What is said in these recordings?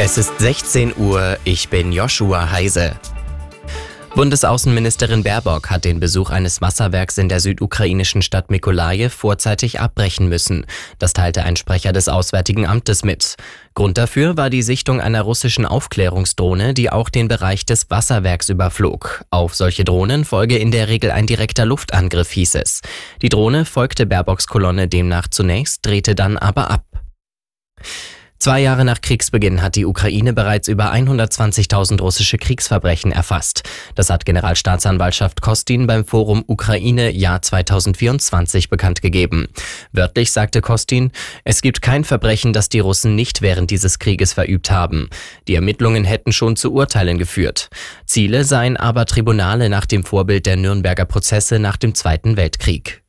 Es ist 16 Uhr, ich bin Joshua Heise. Bundesaußenministerin Baerbock hat den Besuch eines Wasserwerks in der südukrainischen Stadt Mikolaje vorzeitig abbrechen müssen. Das teilte ein Sprecher des Auswärtigen Amtes mit. Grund dafür war die Sichtung einer russischen Aufklärungsdrohne, die auch den Bereich des Wasserwerks überflog. Auf solche Drohnen folge in der Regel ein direkter Luftangriff, hieß es. Die Drohne folgte Baerbocks Kolonne demnach zunächst, drehte dann aber ab. Zwei Jahre nach Kriegsbeginn hat die Ukraine bereits über 120.000 russische Kriegsverbrechen erfasst. Das hat Generalstaatsanwaltschaft Kostin beim Forum Ukraine Jahr 2024 bekannt gegeben. Wörtlich sagte Kostin, es gibt kein Verbrechen, das die Russen nicht während dieses Krieges verübt haben. Die Ermittlungen hätten schon zu Urteilen geführt. Ziele seien aber Tribunale nach dem Vorbild der Nürnberger Prozesse nach dem Zweiten Weltkrieg.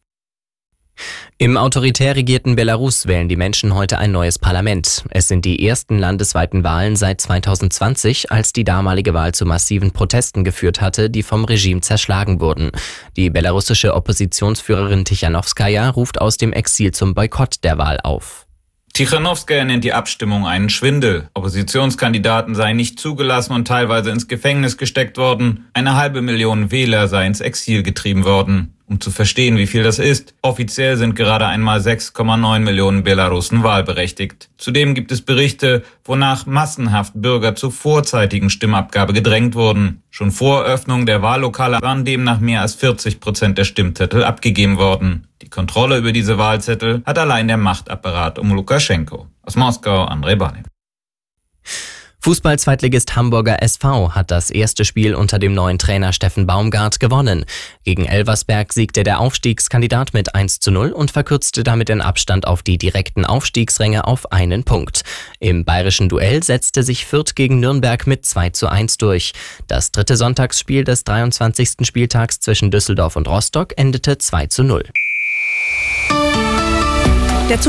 Im autoritär regierten Belarus wählen die Menschen heute ein neues Parlament. Es sind die ersten landesweiten Wahlen seit 2020, als die damalige Wahl zu massiven Protesten geführt hatte, die vom Regime zerschlagen wurden. Die belarussische Oppositionsführerin Tichanowskaja ruft aus dem Exil zum Boykott der Wahl auf. Tichanowskaja nennt die Abstimmung einen Schwindel. Oppositionskandidaten seien nicht zugelassen und teilweise ins Gefängnis gesteckt worden. Eine halbe Million Wähler sei ins Exil getrieben worden um zu verstehen, wie viel das ist. Offiziell sind gerade einmal 6,9 Millionen Belarussen wahlberechtigt. Zudem gibt es Berichte, wonach massenhaft Bürger zur vorzeitigen Stimmabgabe gedrängt wurden. Schon vor Öffnung der Wahllokale waren demnach mehr als 40 Prozent der Stimmzettel abgegeben worden. Die Kontrolle über diese Wahlzettel hat allein der Machtapparat um Lukaschenko. Aus Moskau, Andrei Banin. Fußball-Zweitligist Hamburger SV hat das erste Spiel unter dem neuen Trainer Steffen Baumgart gewonnen. Gegen Elversberg siegte der Aufstiegskandidat mit 1 zu 0 und verkürzte damit den Abstand auf die direkten Aufstiegsränge auf einen Punkt. Im bayerischen Duell setzte sich Fürth gegen Nürnberg mit 2 zu 1 durch. Das dritte Sonntagsspiel des 23. Spieltags zwischen Düsseldorf und Rostock endete 2 zu 0.